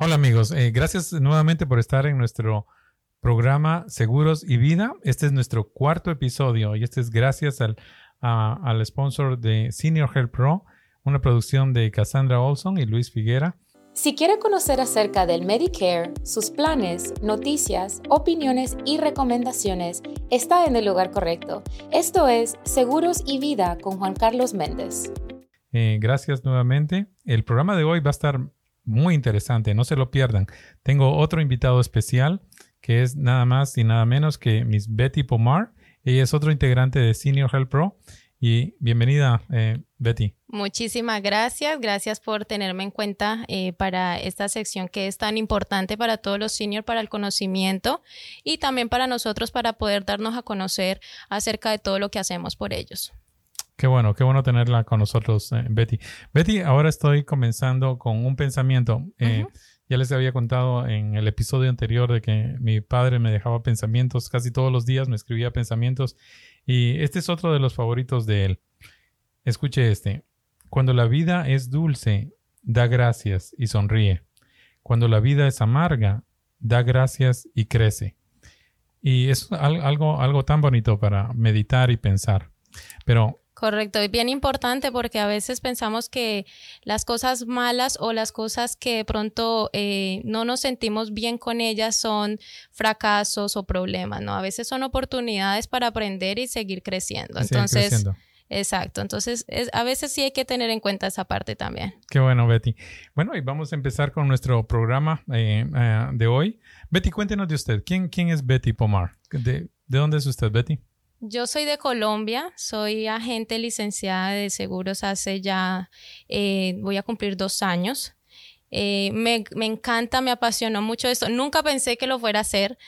Hola amigos, eh, gracias nuevamente por estar en nuestro programa Seguros y Vida. Este es nuestro cuarto episodio y este es gracias al, al sponsor de Senior Health Pro, una producción de Cassandra Olson y Luis Figuera. Si quiere conocer acerca del Medicare, sus planes, noticias, opiniones y recomendaciones, está en el lugar correcto. Esto es Seguros y Vida con Juan Carlos Méndez. Eh, gracias nuevamente. El programa de hoy va a estar muy interesante, no se lo pierdan. Tengo otro invitado especial que es nada más y nada menos que Miss Betty Pomar. Ella es otro integrante de Senior Health Pro. Y bienvenida, eh, Betty. Muchísimas gracias. Gracias por tenerme en cuenta eh, para esta sección que es tan importante para todos los seniors, para el conocimiento y también para nosotros para poder darnos a conocer acerca de todo lo que hacemos por ellos. Qué bueno, qué bueno tenerla con nosotros, eh, Betty. Betty, ahora estoy comenzando con un pensamiento. Eh, ya les había contado en el episodio anterior de que mi padre me dejaba pensamientos casi todos los días, me escribía pensamientos y este es otro de los favoritos de él. Escuche este. Cuando la vida es dulce, da gracias y sonríe. Cuando la vida es amarga, da gracias y crece. Y es algo, algo tan bonito para meditar y pensar. Pero Correcto, es bien importante porque a veces pensamos que las cosas malas o las cosas que de pronto eh, no nos sentimos bien con ellas son fracasos o problemas, ¿no? A veces son oportunidades para aprender y seguir creciendo. Entonces, exacto. Entonces, a veces sí hay que tener en cuenta esa parte también. Qué bueno, Betty. Bueno, y vamos a empezar con nuestro programa eh, eh, de hoy. Betty, cuéntenos de usted. ¿Quién, quién es Betty Pomar? ¿De, ¿De dónde es usted, Betty? Yo soy de Colombia, soy agente licenciada de seguros hace ya, eh, voy a cumplir dos años. Eh, me, encanta, me apasionó mucho esto. Nunca pensé que lo fuera a hacer,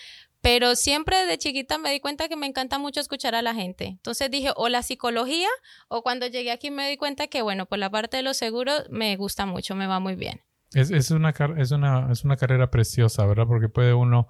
pero siempre de chiquita me di cuenta que me encanta mucho escuchar a la gente. Entonces dije, o la psicología, o cuando llegué aquí me di cuenta que, bueno, por la parte de los seguros me gusta mucho, me va muy bien. Es, una, es, una, es una carrera preciosa, ¿verdad? Porque puede uno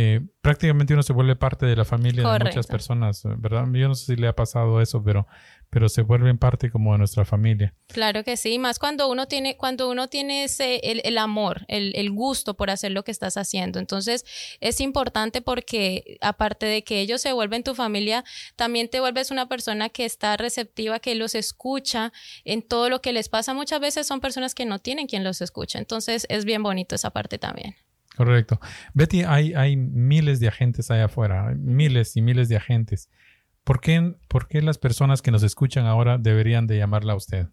eh, prácticamente uno se vuelve parte de la familia de muchas personas, ¿verdad? Yo no sé si le ha pasado eso, pero, pero se vuelven parte como de nuestra familia. Claro que sí, más cuando uno tiene, cuando uno tiene ese, el, el amor, el, el, gusto por hacer lo que estás haciendo. Entonces, es importante porque aparte de que ellos se vuelven tu familia, también te vuelves una persona que está receptiva, que los escucha en todo lo que les pasa. Muchas veces son personas que no tienen quien los escucha. Entonces, es bien bonito esa parte también. Correcto. Betty, hay, hay miles de agentes allá afuera, miles y miles de agentes. ¿Por qué, ¿Por qué las personas que nos escuchan ahora deberían de llamarla a usted?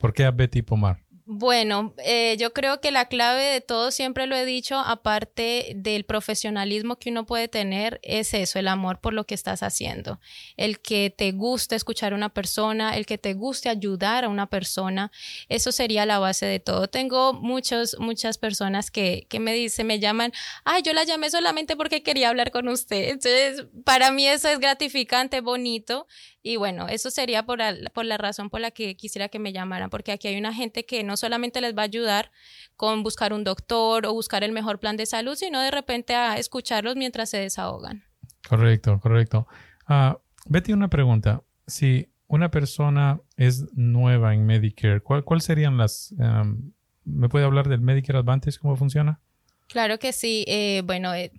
¿Por qué a Betty Pomar? Bueno, eh, yo creo que la clave de todo, siempre lo he dicho, aparte del profesionalismo que uno puede tener, es eso, el amor por lo que estás haciendo. El que te guste escuchar a una persona, el que te guste ayudar a una persona, eso sería la base de todo. Tengo muchos, muchas personas que, que me dicen, me llaman, ay, yo la llamé solamente porque quería hablar con usted. Entonces, para mí eso es gratificante, bonito. Y bueno, eso sería por, la razón por la que quisiera que me llamaran, porque aquí hay una gente que no solamente les va a ayudar con buscar un doctor o buscar el mejor plan de salud, sino de repente a escucharlos mientras se desahogan. Correcto, correcto. Uh, Betty, una pregunta. Si una persona es nueva en Medicare, ¿cuál, cuál serían las... Um, ¿Me puede hablar del Medicare Advantage? ¿Cómo funciona? Claro que sí. Eh, bueno, eh,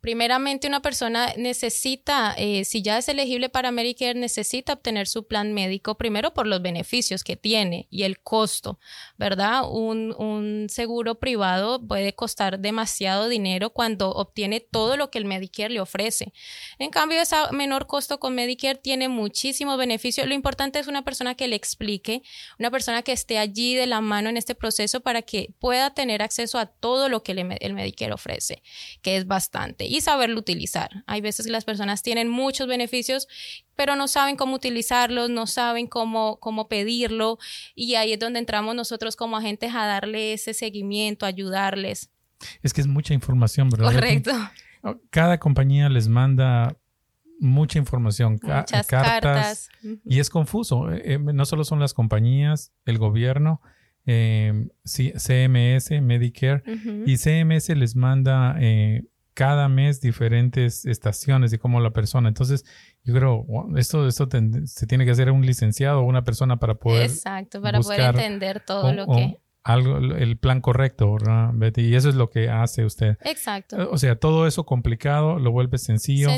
primeramente una persona necesita, eh, si ya es elegible para Medicare, necesita obtener su plan médico primero por los beneficios que tiene y el costo, ¿verdad? Un, un seguro privado puede costar demasiado dinero cuando obtiene todo lo que el Medicare le ofrece. En cambio, ese menor costo con Medicare tiene muchísimos beneficios. Lo importante es una persona que le explique, una persona que esté allí de la mano en este proceso para que pueda tener acceso a todo lo que le el Medicare ofrece, que es bastante, y saberlo utilizar. Hay veces que las personas tienen muchos beneficios, pero no saben cómo utilizarlos, no saben cómo, cómo pedirlo, y ahí es donde entramos nosotros como agentes a darle ese seguimiento, ayudarles. Es que es mucha información, ¿verdad? Correcto. Cada compañía les manda mucha información, Muchas cartas, y es confuso. Eh, eh, no solo son las compañías, el gobierno, eh, CMS, Medicare, y CMS les manda eh, cada mes diferentes estaciones de cómo la persona. Entonces, yo creo, esto, esto se tiene que hacer un licenciado o una persona para poder. Exacto, para poder entender todo lo que. algo, el plan correcto, ¿verdad, Betty? Y eso es lo que hace usted. Exacto. O sea, todo eso complicado lo vuelve sencillo.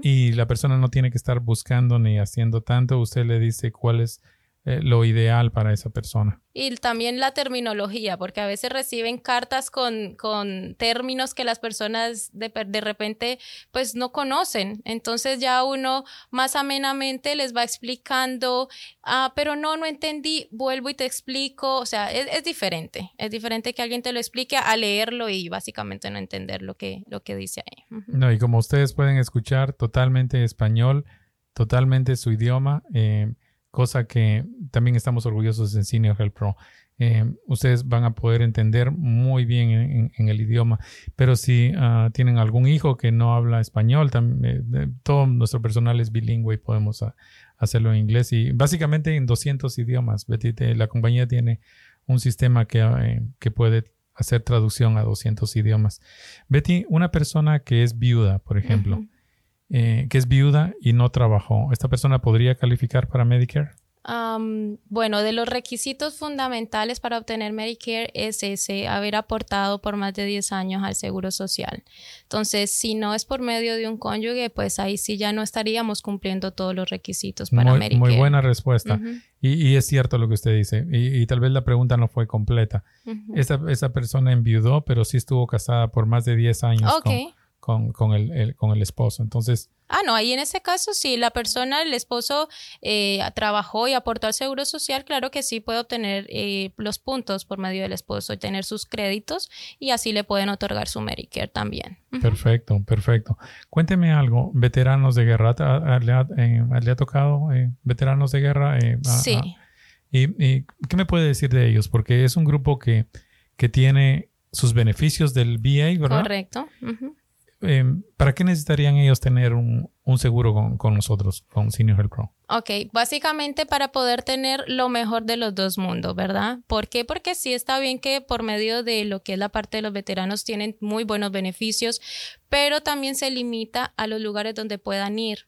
Y la persona no tiene que estar buscando ni haciendo tanto. Usted le dice cuál es eh, lo ideal para esa persona. Y también la terminología, porque a veces reciben cartas con, con términos que las personas de, de repente pues no conocen. Entonces ya uno más amenamente les va explicando, ah, pero no, no entendí, vuelvo y te explico. O sea, es, es diferente. Es diferente que alguien te lo explique a leerlo y básicamente no entender lo que, lo que dice ahí. No, y como ustedes pueden escuchar, totalmente español, totalmente su idioma, eh, cosa que también estamos orgullosos en Senior Pro. Eh, ustedes van a poder entender muy bien en, el idioma, pero si ah, tienen algún hijo que no habla español, eh, todo nuestro personal es bilingüe y podemos ah, hacerlo en inglés y básicamente en 200 idiomas. La compañía tiene un sistema que, eh, que puede hacer traducción a 200 idiomas. Betty, una persona que es viuda, por ejemplo. Eh, que es viuda y no trabajó, ¿esta persona podría calificar para Medicare? Am, bueno, de los requisitos fundamentales para obtener Medicare es ese, haber aportado por más de 10 años al Seguro Social. Entonces, si no es por medio de un cónyuge, pues ahí sí ya no estaríamos cumpliendo todos los requisitos para Muy, Medicare. muy buena respuesta. Y, y es cierto lo que usted dice. Y, y tal vez la pregunta no fue completa. ujú. Esa, esa persona enviudó, pero sí estuvo casada por más de 10 años Ok. con, con, con el, el- con el esposo. Entonces, Ah, no, ahí en ese caso sí, la persona, el esposo eh, trabajó y aportó al Seguro Social, claro que sí puede obtener eh, los puntos por medio del esposo y tener sus créditos y así le pueden otorgar su Medicare también. Perfecto, perfecto. Cuénteme algo, veteranos de guerra, ¿a- a- ¿le ha, eh, ¿le ha tocado eh, veteranos de guerra? eh, Sí. a- ¿Y, y qué me puede decir de ellos? Porque es un grupo que, que tiene sus beneficios del VA, ¿verdad? Correcto. ujú. Eh, ¿Para qué necesitarían ellos tener un, seguro con, con nosotros, con Senior Health Pro? Ok, básicamente para poder tener lo mejor de los dos mundos, ¿verdad? ¿Por qué? Porque sí está bien que por medio de lo que es la parte de los veteranos tienen muy buenos beneficios, pero también se limita a los lugares donde puedan ir.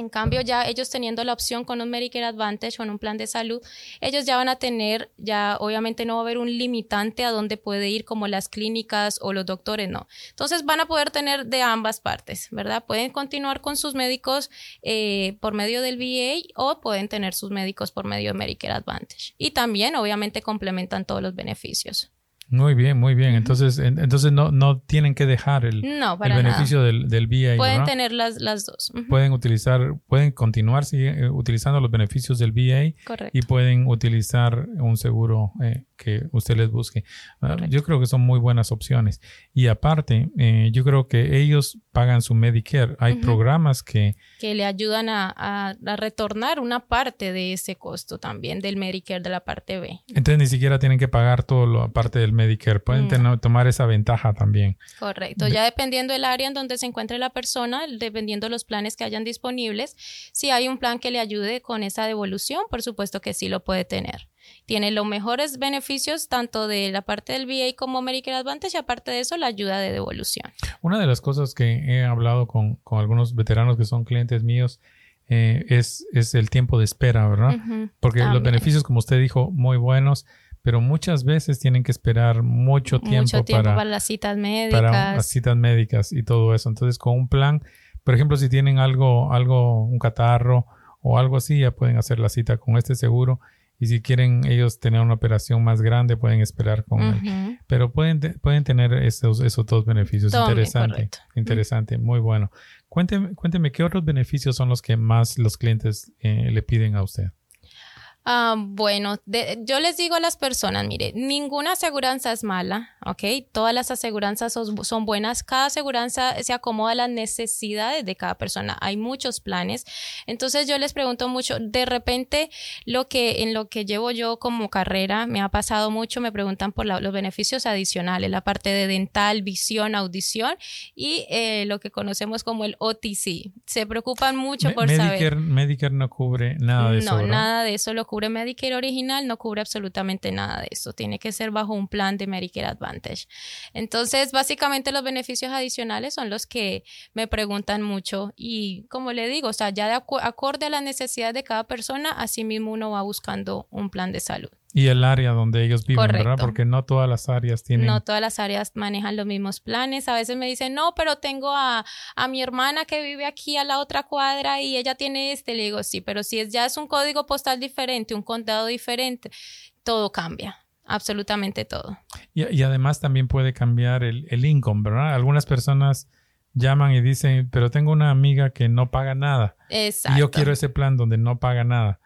En cambio, ya ellos teniendo la opción con un Medicare Advantage, con un plan de salud, ellos ya van a tener, ya obviamente no va a haber un limitante a dónde puede ir como las clínicas o los doctores, no. Entonces van a poder tener de ambas partes, ¿verdad? Pueden continuar con sus médicos eh, por medio del VA o pueden tener sus médicos por medio de Medicare Advantage. Y también, obviamente, complementan todos los beneficios. Muy bien, muy bien. Entonces, en- entonces no, no tienen que dejar el, No, el nada. beneficio del, del VA. Pueden tener las, las dos. Pueden utilizar, pueden continuar eh, utilizando los beneficios del VA Correcto. y pueden utilizar un seguro eh, que usted les busque. Ah, Correcto. yo creo que son muy buenas opciones. Y aparte, eh, yo creo que ellos pagan su Medicare. Hay programas que que le ayudan a, a- a retornar una parte de ese costo también del Medicare de la parte B. entonces ni siquiera tienen que pagar todo lo aparte del Medicare. Pueden tener- tomar esa ventaja también. Correcto. De- Ya dependiendo del área en donde se encuentre la persona, dependiendo los planes que hayan disponibles, si hay un plan que le ayude con esa devolución, por supuesto que sí lo puede tener. Tiene los mejores beneficios tanto de la parte del VA como Medicare Advantage y aparte de eso la ayuda de devolución. Una de las cosas que he hablado con, con algunos veteranos que son clientes míos eh, es, es el tiempo de espera, ¿verdad? Porque los beneficios, como usted dijo, muy buenos, pero muchas veces tienen que esperar mucho tiempo, Mucho tiempo para, para, las citas para médicas. las citas médicas y todo eso. Entonces, con un plan, por ejemplo, si tienen algo, algo, un catarro o algo así, ya pueden hacer la cita con este seguro. Y si quieren ellos tener una operación más grande, pueden esperar con él. Pero pueden, pueden tener esos, esos dos beneficios. Interesante. correcto. Interesante, muy bueno. Cuénteme, cuénteme, ¿qué otros beneficios son los que más los clientes eh, le piden a usted? Ah, bueno, de- yo les digo a las personas, mire, ninguna aseguranza es mala, ¿ok? Todas las aseguranzas son, son buenas, cada aseguranza se acomoda a las necesidades de cada persona, hay muchos planes, entonces yo les pregunto mucho, de repente lo que en lo que llevo yo como carrera me ha pasado mucho, me preguntan por la- los beneficios adicionales, la parte de dental, visión, audición y eh, lo que conocemos como el OTC, se preocupan mucho Me- por Medicare, saber. Medicare no cubre nada de eso, No, nada de eso. Lo cubre Medicare original, no cubre absolutamente nada de eso. Tiene que ser bajo un plan de Medicare Advantage. Entonces, básicamente los beneficios adicionales son los que me preguntan mucho y como le digo, o sea, ya de acu- acorde a las necesidades de cada persona, así mismo uno va buscando un plan de salud. Y el área donde ellos viven, ¿verdad? Porque no todas las áreas tienen... No todas las áreas manejan los mismos planes. A veces me dicen, no, pero tengo a, a mi hermana que vive aquí a la otra cuadra y ella tiene este. Le digo, sí, pero si es, ya es un código postal diferente, un condado diferente, todo cambia absolutamente todo. Y, y, además también puede cambiar el, el income, ¿verdad? Algunas personas llaman y dicen, pero tengo una amiga que no paga nada. Exacto. Y yo quiero ese plan donde no paga nada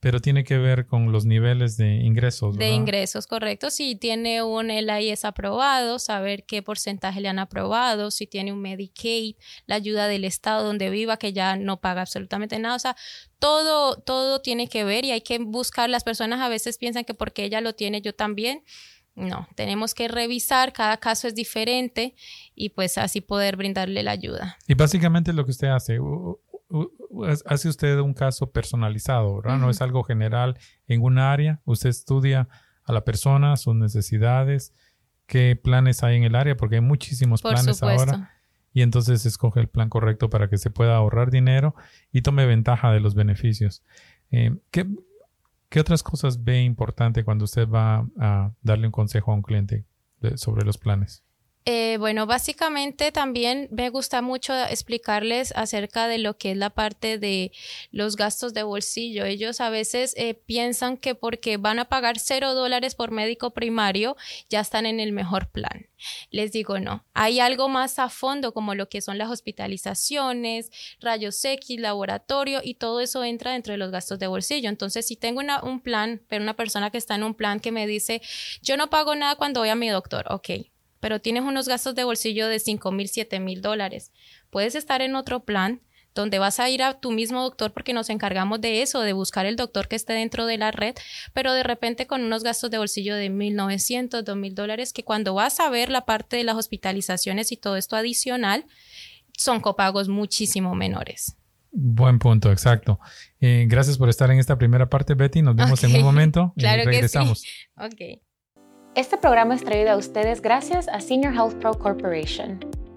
pero tiene que ver con los niveles de ingresos. De ingresos, correcto. Si tiene un LIS aprobado, saber qué porcentaje le han aprobado, si tiene un Medicaid, la ayuda del Estado donde viva, que ya no paga absolutamente nada. O sea, todo, todo tiene que ver y hay que buscar. Las personas a veces piensan que porque ella lo tiene, yo también. No, tenemos que revisar, cada caso es diferente y pues así poder brindarle la ayuda. Y básicamente lo que usted hace, hace usted un caso personalizado, ¿verdad? No es algo general en un área. Usted estudia a la persona, sus necesidades, qué planes hay en el área, porque hay muchísimos planes ahora. Y entonces escoge el plan correcto para que se pueda ahorrar dinero y tome ventaja de los beneficios. Eh, ¿qué, ¿Qué otras cosas ve importante cuando usted va a darle un consejo a un cliente sobre los planes? Eh, bueno, básicamente también me gusta mucho explicarles acerca de lo que es la parte de los gastos de bolsillo. Ellos a veces eh, piensan que porque van a pagar cero dólares por médico primario ya están en el mejor plan. Les digo, no, hay algo más a fondo como lo que son las hospitalizaciones, rayos X, laboratorio y todo eso entra dentro de los gastos de bolsillo. Entonces, si tengo un plan, pero una persona que está en un plan que me dice, yo no pago nada cuando voy a mi doctor, ok pero tienes unos gastos de bolsillo de 5 mil, 7 mil dólares. Puedes estar en otro plan donde vas a ir a tu mismo doctor porque nos encargamos de eso, de buscar el doctor que esté dentro de la red, pero de repente con unos gastos de bolsillo de 1.900, 2.000 dólares, que cuando vas a ver la parte de las hospitalizaciones y todo esto adicional, son copagos muchísimo menores. Buen punto, exacto. Eh, gracias por estar en esta primera parte, Betty. Nos vemos en un momento y regresamos. Que sí. Este programa es traído a ustedes gracias a Senior Health Pro Corporation.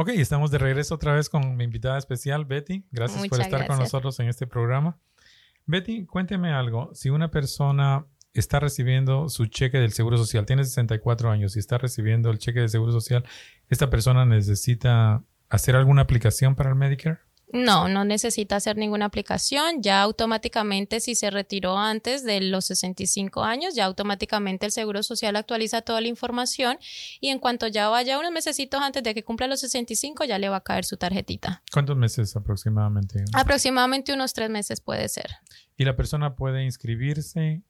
Ok, estamos de regreso otra vez con mi invitada especial, Betty. Gracias por estar con nosotros en este programa. Betty, cuénteme algo. Si una persona está recibiendo su cheque del Seguro Social, tiene 64 años y está recibiendo el cheque del Seguro Social, ¿esta persona necesita hacer alguna aplicación para el Medicare? No, no necesita hacer ninguna aplicación. Ya automáticamente, si se retiró antes de los 65 años, ya automáticamente el Seguro Social actualiza toda la información y en cuanto ya vaya unos meses antes de que cumpla los 65, ya le va a caer su tarjetita. ¿Cuántos meses aproximadamente? Aproximadamente unos tres meses puede ser. ¿Y la persona puede inscribirse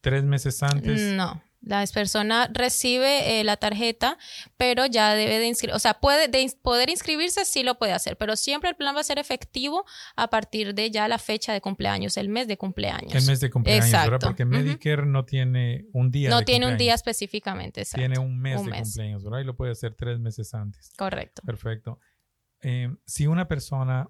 tres meses antes? No. La persona recibe eh, la tarjeta, pero ya debe de inscribirse, o sea, puede de poder inscribirse sí lo puede hacer, pero siempre el plan va a ser efectivo a partir de ya la fecha de cumpleaños, el mes de cumpleaños. El mes de cumpleaños, ¿verdad? Porque Medicare no tiene un día. No tiene un día específicamente, exacto. Tiene un mes de cumpleaños, ¿verdad? Y lo puede hacer tres meses antes. Correcto. Perfecto. Eh, si una persona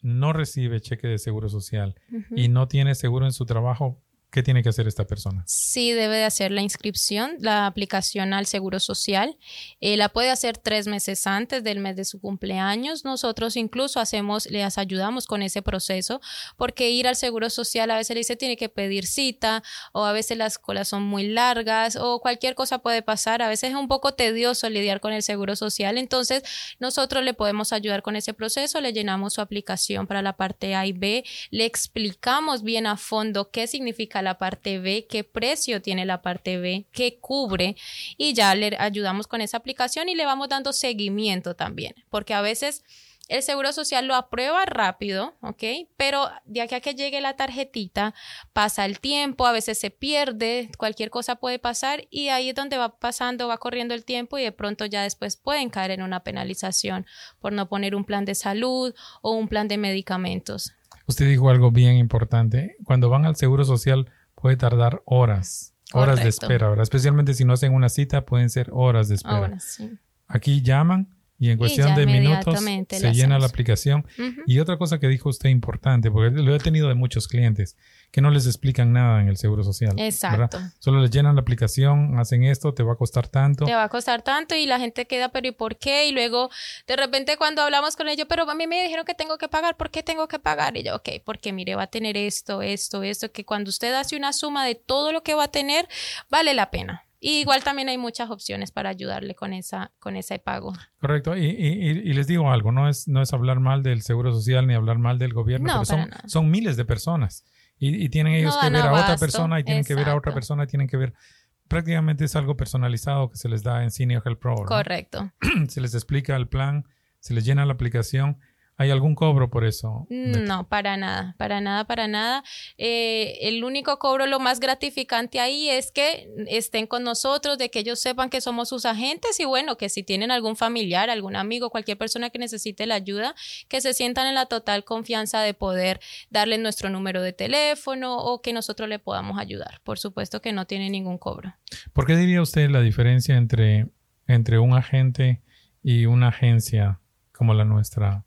no recibe cheque de seguro social y no tiene seguro en su trabajo, ¿Qué tiene que hacer esta persona? Sí, debe de hacer la inscripción, la aplicación al Seguro Social. Eh, la puede hacer tres meses antes del mes de su cumpleaños. Nosotros incluso hacemos, les ayudamos con ese proceso, porque ir al Seguro Social a veces le dice tiene que pedir cita, o a veces las colas son muy largas, o cualquier cosa puede pasar. A veces es un poco tedioso lidiar con el Seguro Social. Entonces, nosotros le podemos ayudar con ese proceso, le llenamos su aplicación para la parte A y B, le explicamos bien a fondo qué significa la parte B, qué precio tiene la parte B, qué cubre y ya le ayudamos con esa aplicación y le vamos dando seguimiento también, porque a veces el Seguro Social lo aprueba rápido, ¿ok? Pero de aquí a que llegue la tarjetita, pasa el tiempo, a veces se pierde, cualquier cosa puede pasar y ahí es donde va pasando, va corriendo el tiempo y de pronto ya después pueden caer en una penalización por no poner un plan de salud o un plan de medicamentos. Usted dijo algo bien importante. Cuando van al Seguro Social puede tardar horas Horas de espera, ¿verdad? Especialmente si no hacen una cita, pueden ser horas de espera. Aquí llaman y en cuestión de minutos se llena la aplicación. Y otra cosa que dijo usted importante, porque lo he tenido de muchos clientes, que no les explican nada en el Seguro Social. Exacto. Solo les llenan la aplicación, hacen esto, te va a costar tanto. Te va a costar tanto y la gente queda, pero ¿y por qué? Y luego de repente cuando hablamos con ellos, pero a mí me dijeron que tengo que pagar, ¿por qué tengo que pagar? Y yo, ok, porque mire, va a tener esto, esto, esto, que cuando usted hace una suma de todo lo que va a tener, vale la pena. Y igual también hay muchas opciones para ayudarle con esa con ese pago. Correcto. Y, y, les digo algo, no es, no es hablar mal del Seguro Social ni hablar mal del gobierno, pero son, son miles de personas. Y, tienen ellos que ver a otra persona y tienen que ver a otra persona y tienen que ver prácticamente es algo personalizado que se les da en Senior Health Pro. Correcto. se les explica el plan, se les llena la aplicación ¿Hay algún cobro por eso? No, para nada, para nada, para nada. Eh, el único cobro, lo más gratificante ahí es que estén con nosotros, de que ellos sepan que somos sus agentes y bueno, que si tienen algún familiar, algún amigo, cualquier persona que necesite la ayuda, que se sientan en la total confianza de poder darle nuestro número de teléfono o que nosotros le podamos ayudar. Por supuesto que no tiene ningún cobro. ¿Por qué diría usted la diferencia entre, entre un agente y una agencia como la nuestra?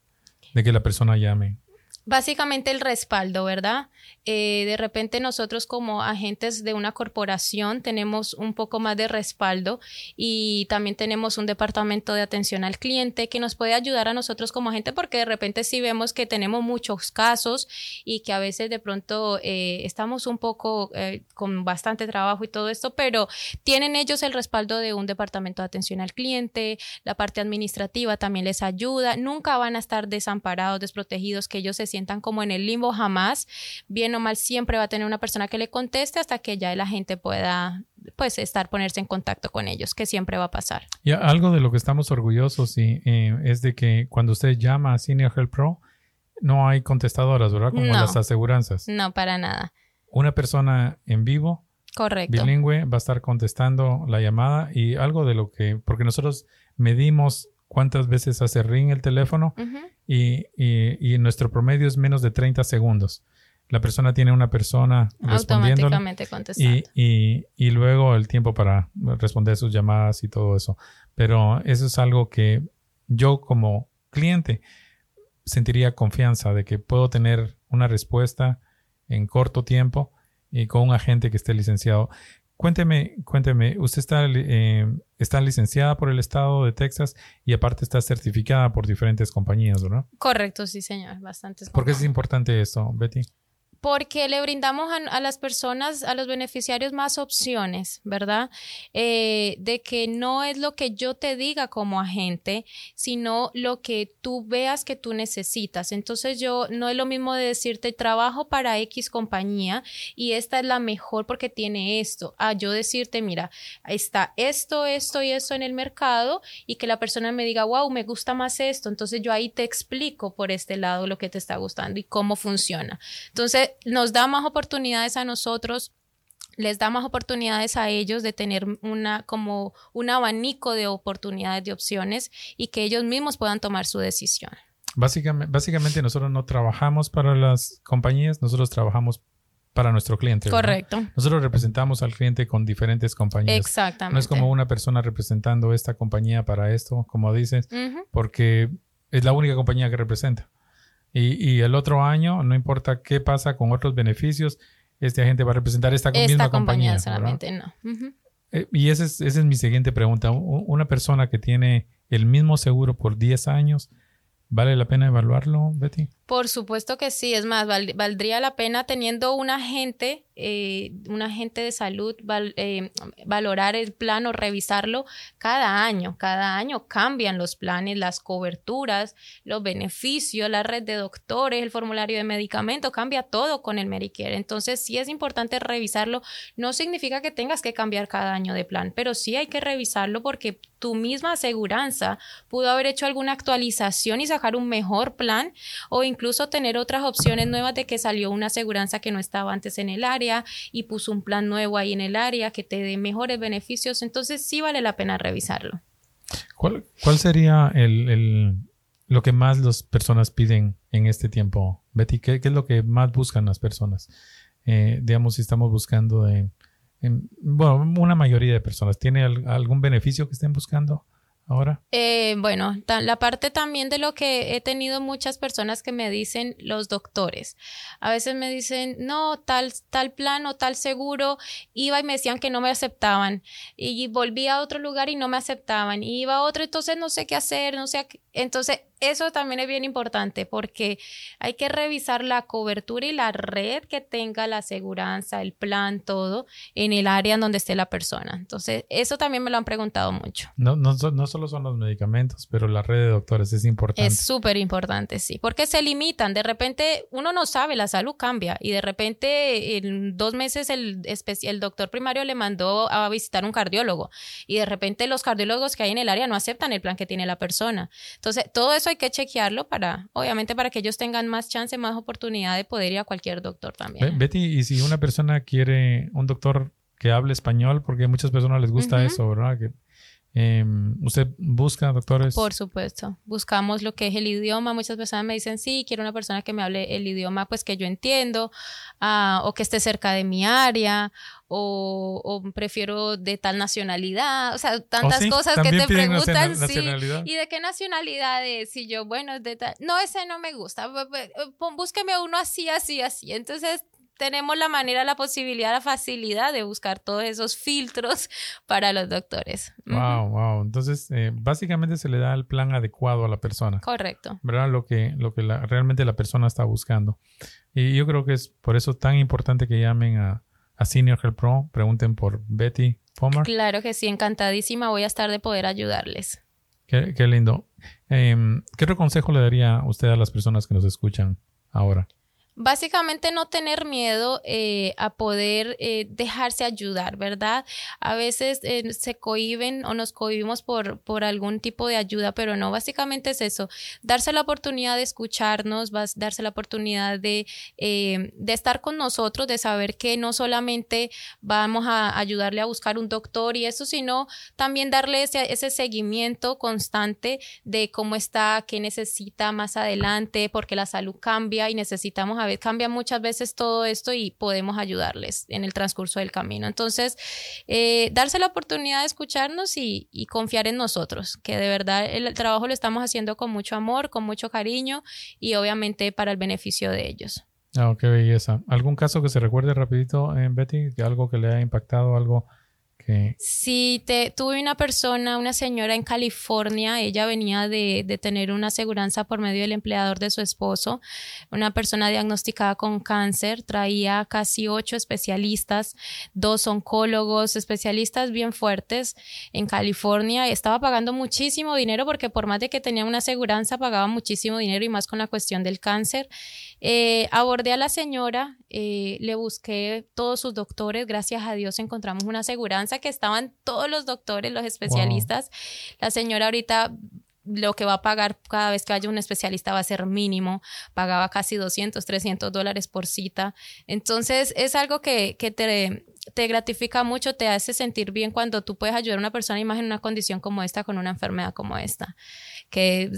De que la persona llame. Básicamente el respaldo, ¿verdad? Eh, de repente nosotros como agentes de una corporación tenemos un poco más de respaldo y también tenemos un departamento de atención al cliente que nos puede ayudar a nosotros como agente porque de repente sí vemos que tenemos muchos casos y que a veces de pronto eh, estamos un poco eh, con bastante trabajo y todo esto, pero tienen ellos el respaldo de un departamento de atención al cliente, la parte administrativa también les ayuda, nunca van a estar desamparados, desprotegidos, que ellos se sientan como en el limbo jamás, bien mal siempre va a tener una persona que le conteste hasta que ya la gente pueda pues estar ponerse en contacto con ellos, que siempre va a pasar. Y algo de lo que estamos orgullosos y, eh, es de que cuando usted llama a Senior Health Pro, no hay contestadoras, ¿verdad? Como las aseguranzas. No, para nada. Una persona en vivo, Correcto. bilingüe, va a estar contestando la llamada y algo de lo que, porque nosotros medimos cuántas veces hace ring el teléfono y, y, y, nuestro promedio es menos de 30 segundos la persona tiene una persona automáticamente y, y, y, luego el tiempo para responder sus llamadas y todo eso. Pero eso es algo que yo como cliente sentiría confianza de que puedo tener una respuesta en corto tiempo y con un agente que esté licenciado. Cuénteme, cuénteme, usted está, eh, está licenciada por el estado de Texas y aparte está certificada por diferentes compañías, ¿verdad? Correcto, sí, señor, bastantes. ¿Por qué es importante esto, Betty? Porque le brindamos a, las personas, a los beneficiarios más opciones, ¿verdad? Eh, de que no es lo que yo te diga como agente, sino lo que tú veas que tú necesitas. Entonces yo no es lo mismo de decirte trabajo para X compañía y esta es la mejor porque tiene esto. A yo decirte, mira, está esto, esto y esto en el mercado y que la persona me diga, wow, me gusta más esto. Entonces yo ahí te explico por este lado lo que te está gustando y cómo funciona. Entonces, nos da más oportunidades a nosotros les da más oportunidades a ellos de tener una como un abanico de oportunidades de opciones y que ellos mismos puedan tomar su decisión. Básicamente, básicamente nosotros no trabajamos para las compañías, nosotros trabajamos para nuestro cliente. Correcto. Nosotros representamos al cliente con diferentes compañías. Exactamente. No es como una persona representando esta compañía para esto, como dices, porque es la única compañía que representa. Y, el otro año, no importa qué pasa con otros beneficios, este agente va a representar esta, esta misma compañía. solamente no. Eh, y esa es, esa es mi siguiente pregunta. Una persona que tiene el mismo seguro por 10 años, ¿vale la pena evaluarlo, Betty? Por supuesto que sí, es más, valdría la pena teniendo un agente eh, un agente de salud eh, valorar el plan o revisarlo cada año. Cada año cambian los planes, las coberturas, los beneficios, la red de doctores, el formulario de medicamentos, cambia todo con el Medicare. Entonces, sí es importante revisarlo. No significa que tengas que cambiar cada año de plan, pero sí hay que revisarlo porque tu misma aseguranza pudo haber hecho alguna actualización y sacar un mejor plan o incluso tener otras opciones nuevas de que salió una aseguranza que no estaba antes en el área y puso un plan nuevo ahí en el área que te dé mejores beneficios, entonces sí vale la pena revisarlo. ¿Cuál, sería el, lo que más las personas piden en este tiempo? Betty, ¿qué, es lo que más buscan las personas? Eh, digamos, si estamos buscando de bueno, una mayoría de personas, ¿tiene algún beneficio que estén buscando? Ahora? Eh, bueno, la parte también de lo que he tenido muchas personas que me dicen los doctores. A veces me dicen, no, tal, tal plan o tal seguro. Iba y me decían que no me aceptaban. Y volví a otro lugar y no me aceptaban. Y iba a otro, entonces no sé qué hacer, no sé. Qué... Entonces, eso también es bien importante porque hay que revisar la cobertura y la red que tenga la aseguranza, el plan, todo en el área en donde esté la persona. Entonces, eso también me lo han preguntado mucho. No, no, no solo son los medicamentos, pero la red de doctores es importante. Es súper importante, sí, porque se limitan. De repente, uno no sabe, la salud cambia y de repente en dos meses el, el doctor primario le mandó a visitar un cardiólogo y de repente los cardiólogos que hay en el área no aceptan el plan que tiene la persona. Entonces, todo eso hay que chequearlo para, obviamente, para que ellos tengan más chance, más oportunidad de poder ir a cualquier doctor también. Betty, y si una persona quiere un doctor que hable español, porque a muchas personas les gusta eso, ¿verdad? Que, em, ¿Usted busca doctores? Por supuesto. Buscamos lo que es el idioma. Muchas personas me dicen, sí, quiero una persona que me hable el idioma pues que yo entiendo, uh, o que esté cerca de mi área, o, prefiero de tal nacionalidad, o sea, tantas oh, cosas que te preguntan, sí, ¿y de qué nacionalidad es? Si yo, bueno, de tal, no, ese no me gusta, búsqueme uno así, así, así. Entonces, tenemos la manera, la posibilidad, la facilidad de buscar todos esos filtros para los doctores. Wow, wow. Entonces, eh, básicamente se le da el plan adecuado a la persona. Correcto. ¿Verdad? Lo que, lo que realmente la persona está buscando. Y yo creo que es por eso tan importante que llamen a, a Senior Health Pro, pregunten por Betty Fomer. Claro que sí, encantadísima voy a estar de poder ayudarles. Qué, qué lindo. Em, ¿Qué otro consejo le daría usted a las personas que nos escuchan ahora? Básicamente no tener miedo eh, a poder eh, dejarse ayudar, ¿verdad? A veces eh, se cohiben o nos cohibimos por, por algún tipo de ayuda, pero no, básicamente es eso, darse la oportunidad de escucharnos, darse la oportunidad de, de estar con nosotros, de saber que no solamente vamos a ayudarle a buscar un doctor y eso, sino también darle ese, ese seguimiento constante de cómo está, qué necesita más adelante, porque la salud cambia y necesitamos cambia muchas veces todo esto y podemos ayudarles en el transcurso del camino. Entonces, eh, darse la oportunidad de escucharnos y, confiar en nosotros, que de verdad el, trabajo lo estamos haciendo con mucho amor, con mucho cariño y obviamente para el beneficio de ellos. Oh, qué belleza. ¿Algún caso que se recuerde rapidito, en eh, Betty? ¿Algo que le haya impactado, algo Sí, te, tuve una persona, una señora en California, ella venía de, de, tener una aseguranza por medio del empleador de su esposo, una persona diagnosticada con cáncer, traía casi ocho especialistas, dos oncólogos, especialistas bien fuertes en California, estaba pagando muchísimo dinero porque por más de que tenía una aseguranza, pagaba muchísimo dinero y más con la cuestión del cáncer. Eh, abordé a la señora, eh, le busqué todos sus doctores, gracias a Dios encontramos una aseguranza que estaban todos los doctores, los especialistas. La señora ahorita lo que va a pagar cada vez que haya un especialista va a ser mínimo, pagaba casi 200, 300 dólares por cita. Entonces es algo que, que te, te, gratifica mucho, te hace sentir bien cuando tú puedes ayudar a una persona y más en una condición como esta, con una enfermedad como esta, que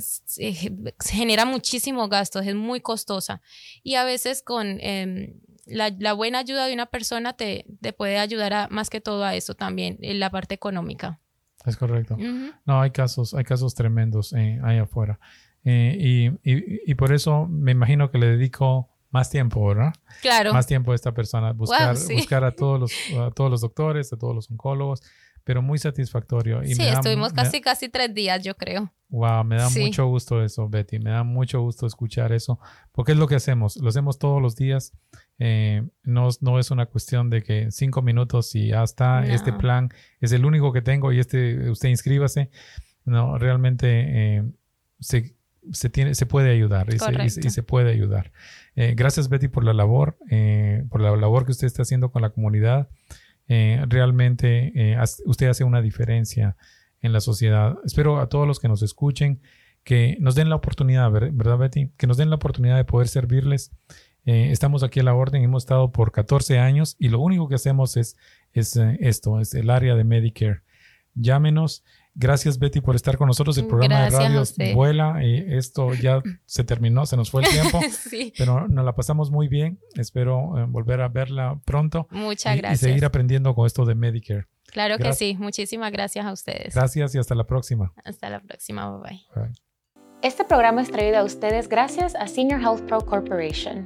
genera muchísimos gastos, es muy costosa. Y a veces con... Em, la, buena ayuda de una persona te, te, puede ayudar a, más que todo a eso también, en la parte económica. Es correcto. No, hay casos, hay casos tremendos eh, ahí afuera. Eh, y, y, y, por eso me imagino que le dedico más tiempo, ¿verdad? Claro. Más tiempo a esta persona, buscar, buscar a todos los, a todos los doctores, a todos los oncólogos, pero muy satisfactorio. Y sí, estuvimos casi, casi tres días, yo creo. Wow, me da mucho gusto eso, Betty. Me da mucho gusto escuchar eso, porque es lo que hacemos. Lo hacemos todos los días. Eh, no, no es una cuestión de que cinco minutos y ya está. Este plan es el único que tengo y este, usted inscríbase. No, realmente eh, se, se, tiene, se puede ayudar y, se, y se, puede ayudar. Eh, gracias, Betty, por la labor, por la labor que usted está haciendo con la comunidad. Realmente usted hace una diferencia en la sociedad. Espero a todos los que nos escuchen que nos den la oportunidad, ¿verdad Betty? Que nos den la oportunidad de poder servirles. Eh, estamos aquí a la orden, hemos estado por 14 años y lo único que hacemos es, es esto, es el área de Medicare. Llámenos Gracias Betty por estar con nosotros. El programa de radio vuela y esto ya se terminó, se nos fue el tiempo, pero nos la pasamos muy bien. Espero eh, volver a verla pronto. Muchas gracias. Y seguir aprendiendo con esto de Medicare. Claro que sí. Muchísimas gracias a ustedes. Gracias y hasta la próxima. Hasta la próxima. bye. bye. Este programa es traído a ustedes gracias a Senior Health Pro Corporation.